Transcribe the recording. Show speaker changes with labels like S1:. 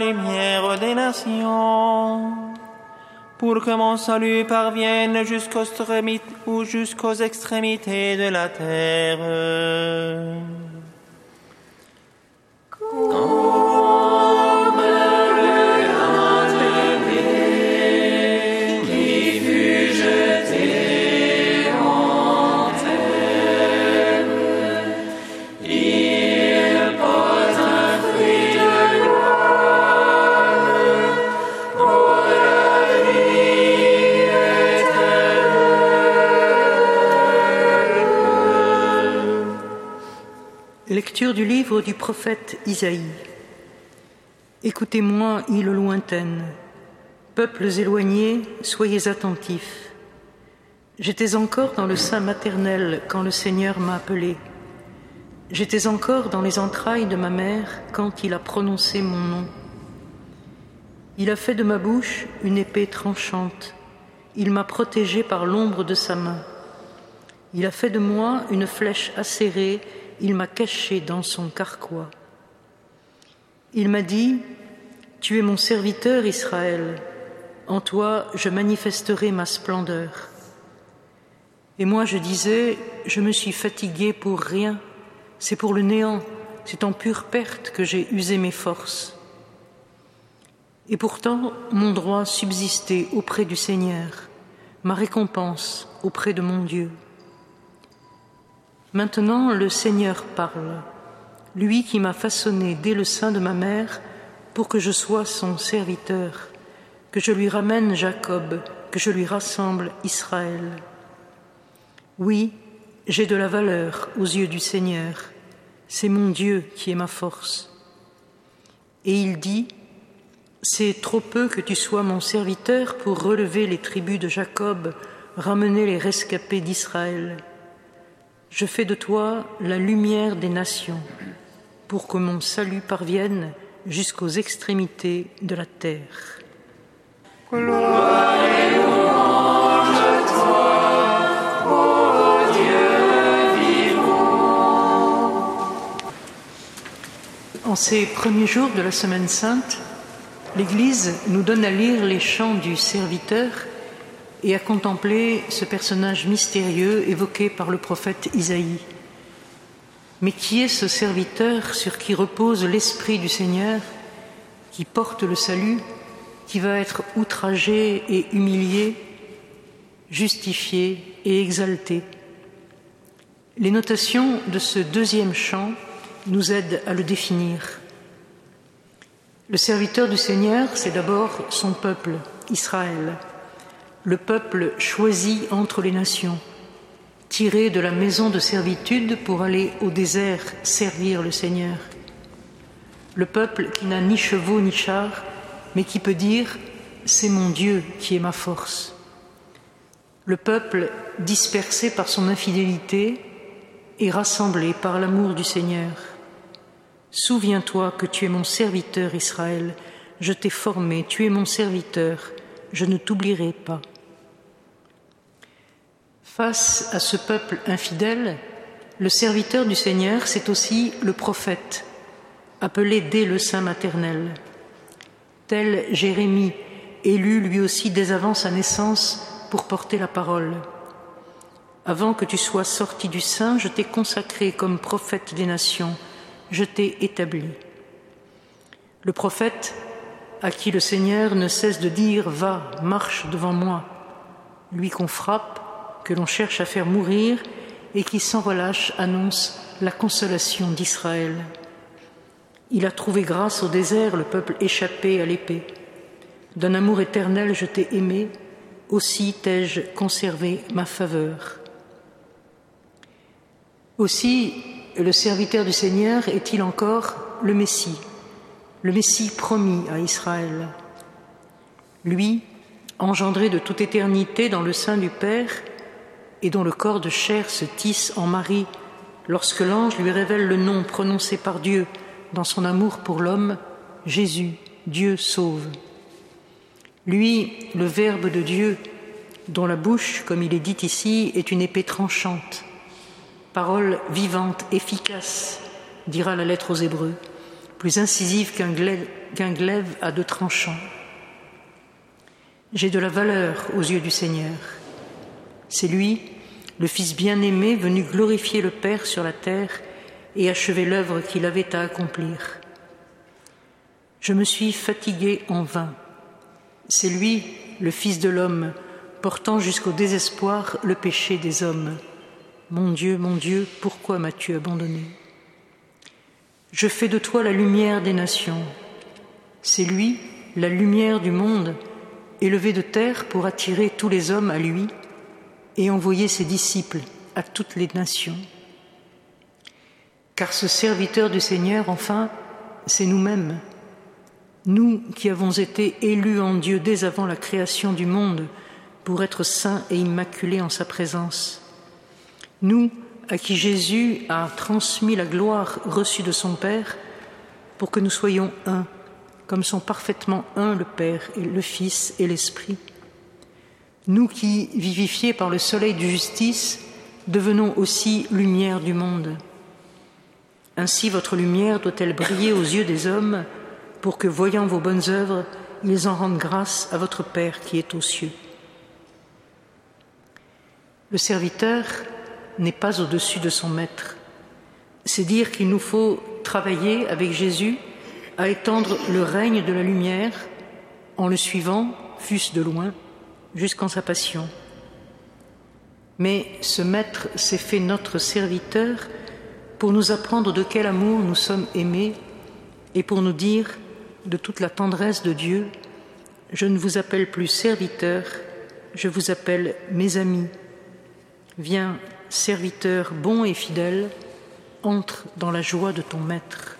S1: lumière des nations, pour que mon salut parvienne jusqu'aux ou jusqu'aux extrémités de la terre.
S2: Du livre du prophète Isaïe. Écoutez-moi, îles lointaines, peuples éloignés, soyez attentifs. J'étais encore dans le sein maternel quand le Seigneur m'a appelé. J'étais encore dans les entrailles de ma mère quand il a prononcé mon nom. Il a fait de ma bouche une épée tranchante. Il m'a protégé par l'ombre de sa main. Il a fait de moi une flèche acérée il m'a caché dans son carquois. Il m'a dit, Tu es mon serviteur Israël, en toi je manifesterai ma splendeur. Et moi je disais, Je me suis fatigué pour rien, c'est pour le néant, c'est en pure perte que j'ai usé mes forces. Et pourtant mon droit subsistait auprès du Seigneur, ma récompense auprès de mon Dieu. Maintenant le Seigneur parle, lui qui m'a façonné dès le sein de ma mère pour que je sois son serviteur, que je lui ramène Jacob, que je lui rassemble Israël. Oui, j'ai de la valeur aux yeux du Seigneur, c'est mon Dieu qui est ma force. Et il dit, C'est trop peu que tu sois mon serviteur pour relever les tribus de Jacob, ramener les rescapés d'Israël. Je fais de toi la lumière des nations, pour que mon salut parvienne jusqu'aux extrémités de la terre. En ces premiers jours de la Semaine sainte, l'Église nous donne à lire les chants du serviteur et à contempler ce personnage mystérieux évoqué par le prophète Isaïe. Mais qui est ce serviteur sur qui repose l'Esprit du Seigneur, qui porte le salut, qui va être outragé et humilié, justifié et exalté? Les notations de ce deuxième chant nous aident à le définir. Le serviteur du Seigneur, c'est d'abord son peuple, Israël le peuple choisi entre les nations, tiré de la maison de servitude pour aller au désert servir le Seigneur. Le peuple qui n'a ni chevaux ni chars, mais qui peut dire C'est mon Dieu qui est ma force. Le peuple dispersé par son infidélité et rassemblé par l'amour du Seigneur. Souviens-toi que tu es mon serviteur Israël, je t'ai formé, tu es mon serviteur, je ne t'oublierai pas. Face à ce peuple infidèle, le serviteur du Seigneur, c'est aussi le prophète, appelé dès le sein maternel. Tel Jérémie, élu lui aussi dès avant sa naissance pour porter la parole. Avant que tu sois sorti du sein, je t'ai consacré comme prophète des nations, je t'ai établi. Le prophète à qui le Seigneur ne cesse de dire Va, marche devant moi, lui qu'on frappe, que l'on cherche à faire mourir, et qui sans relâche annonce la consolation d'Israël. Il a trouvé grâce au désert le peuple échappé à l'épée. D'un amour éternel je t'ai aimé, aussi t'ai-je conservé ma faveur. Aussi, le serviteur du Seigneur est-il encore le Messie le Messie promis à Israël. Lui, engendré de toute éternité dans le sein du Père, et dont le corps de chair se tisse en Marie lorsque l'ange lui révèle le nom prononcé par Dieu dans son amour pour l'homme, Jésus, Dieu sauve. Lui, le Verbe de Dieu, dont la bouche, comme il est dit ici, est une épée tranchante, parole vivante, efficace, dira la lettre aux Hébreux plus incisive qu'un glaive, à deux tranchants. J'ai de la valeur aux yeux du Seigneur. C'est lui, le Fils bien-aimé, venu glorifier le Père sur la terre et achever l'œuvre qu'il avait à accomplir. Je me suis fatigué en vain. C'est lui, le Fils de l'homme, portant jusqu'au désespoir le péché des hommes. Mon Dieu, mon Dieu, pourquoi m'as-tu abandonné? Je fais de toi la lumière des nations. C'est lui, la lumière du monde, élevé de terre pour attirer tous les hommes à lui et envoyer ses disciples à toutes les nations. Car ce serviteur du Seigneur, enfin, c'est nous-mêmes, nous qui avons été élus en Dieu dès avant la création du monde pour être saints et immaculés en sa présence. Nous à qui Jésus a transmis la gloire reçue de son Père pour que nous soyons un comme sont parfaitement un le Père et le Fils et l'Esprit. Nous qui, vivifiés par le soleil de justice, devenons aussi lumière du monde. Ainsi votre lumière doit-elle briller aux yeux des hommes pour que, voyant vos bonnes œuvres, ils en rendent grâce à votre Père qui est aux cieux. Le serviteur n'est pas au-dessus de son maître. C'est dire qu'il nous faut travailler avec Jésus à étendre le règne de la lumière en le suivant, fût-ce de loin, jusqu'en sa passion. Mais ce Maître s'est fait notre serviteur pour nous apprendre de quel amour nous sommes aimés et pour nous dire, de toute la tendresse de Dieu, je ne vous appelle plus serviteur, je vous appelle mes amis. Viens, serviteur bon et fidèle, entre dans la joie de ton Maître.